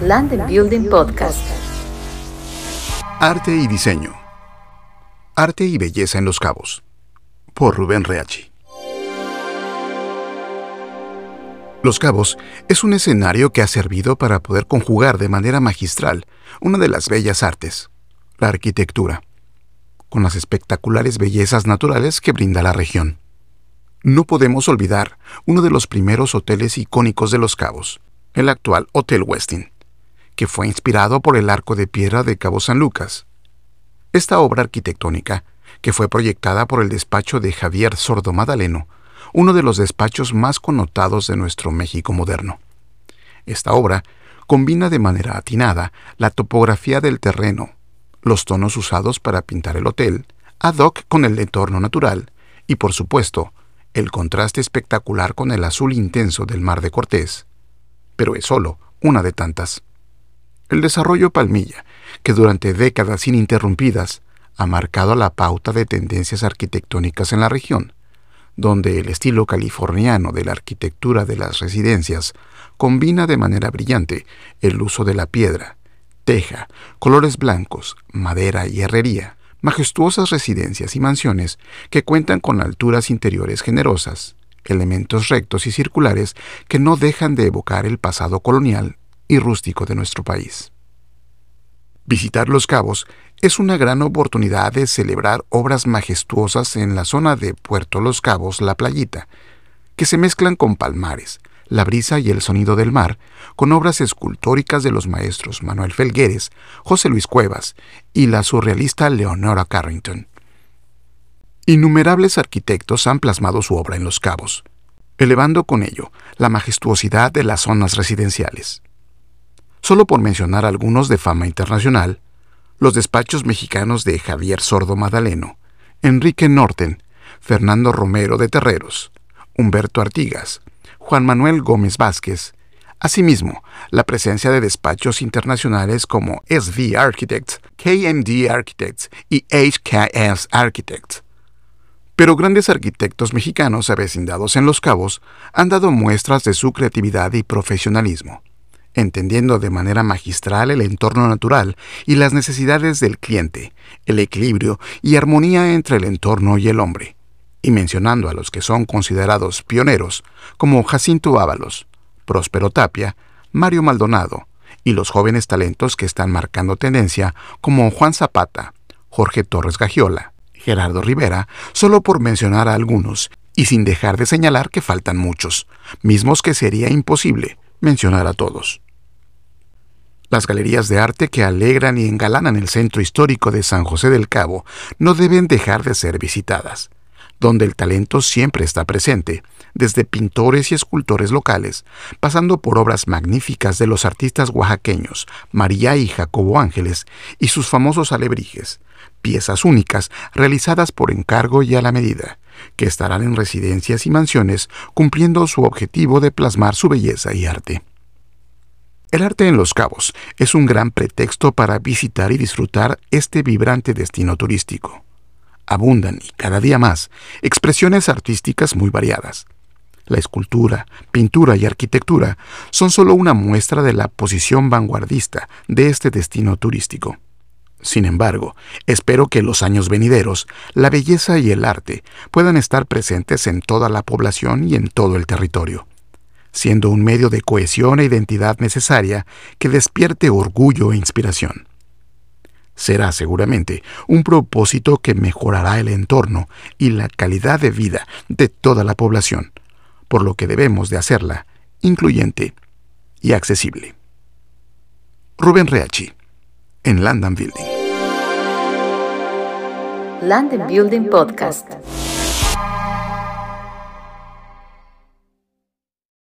Land Building Podcast. Arte y diseño. Arte y belleza en los cabos. Por Rubén Reachi. Los Cabos es un escenario que ha servido para poder conjugar de manera magistral una de las bellas artes, la arquitectura, con las espectaculares bellezas naturales que brinda la región. No podemos olvidar uno de los primeros hoteles icónicos de Los Cabos, el actual Hotel Westin, que fue inspirado por el arco de piedra de Cabo San Lucas. Esta obra arquitectónica, que fue proyectada por el despacho de Javier Sordo Madaleno, uno de los despachos más connotados de nuestro México moderno. Esta obra combina de manera atinada la topografía del terreno, los tonos usados para pintar el hotel, ad hoc con el entorno natural y, por supuesto, el contraste espectacular con el azul intenso del mar de Cortés. Pero es solo una de tantas. El desarrollo Palmilla, que durante décadas ininterrumpidas ha marcado la pauta de tendencias arquitectónicas en la región, donde el estilo californiano de la arquitectura de las residencias combina de manera brillante el uso de la piedra, teja, colores blancos, madera y herrería, majestuosas residencias y mansiones que cuentan con alturas interiores generosas, elementos rectos y circulares que no dejan de evocar el pasado colonial y rústico de nuestro país. Visitar Los Cabos es una gran oportunidad de celebrar obras majestuosas en la zona de Puerto Los Cabos, La Playita, que se mezclan con palmares, la brisa y el sonido del mar, con obras escultóricas de los maestros Manuel Felgueres, José Luis Cuevas y la surrealista Leonora Carrington. Innumerables arquitectos han plasmado su obra en Los Cabos, elevando con ello la majestuosidad de las zonas residenciales. Solo por mencionar algunos de fama internacional, los despachos mexicanos de Javier Sordo Madaleno, Enrique Norten, Fernando Romero de Terreros, Humberto Artigas, Juan Manuel Gómez Vázquez, asimismo la presencia de despachos internacionales como SV Architects, KMD Architects y HKS Architects. Pero grandes arquitectos mexicanos avecindados en Los Cabos han dado muestras de su creatividad y profesionalismo entendiendo de manera magistral el entorno natural y las necesidades del cliente, el equilibrio y armonía entre el entorno y el hombre, y mencionando a los que son considerados pioneros, como Jacinto Ábalos, Próspero Tapia, Mario Maldonado, y los jóvenes talentos que están marcando tendencia, como Juan Zapata, Jorge Torres Gagiola, Gerardo Rivera, solo por mencionar a algunos, y sin dejar de señalar que faltan muchos, mismos que sería imposible mencionar a todos. Las galerías de arte que alegran y engalanan el centro histórico de San José del Cabo no deben dejar de ser visitadas, donde el talento siempre está presente, desde pintores y escultores locales, pasando por obras magníficas de los artistas oaxaqueños María y Jacobo Ángeles y sus famosos alebrijes, piezas únicas realizadas por encargo y a la medida, que estarán en residencias y mansiones cumpliendo su objetivo de plasmar su belleza y arte. El arte en Los Cabos es un gran pretexto para visitar y disfrutar este vibrante destino turístico. Abundan, y cada día más, expresiones artísticas muy variadas. La escultura, pintura y arquitectura son solo una muestra de la posición vanguardista de este destino turístico. Sin embargo, espero que los años venideros la belleza y el arte puedan estar presentes en toda la población y en todo el territorio siendo un medio de cohesión e identidad necesaria que despierte orgullo e inspiración. Será seguramente un propósito que mejorará el entorno y la calidad de vida de toda la población, por lo que debemos de hacerla incluyente y accesible. Rubén Reachi, en London Building. London Building Podcast.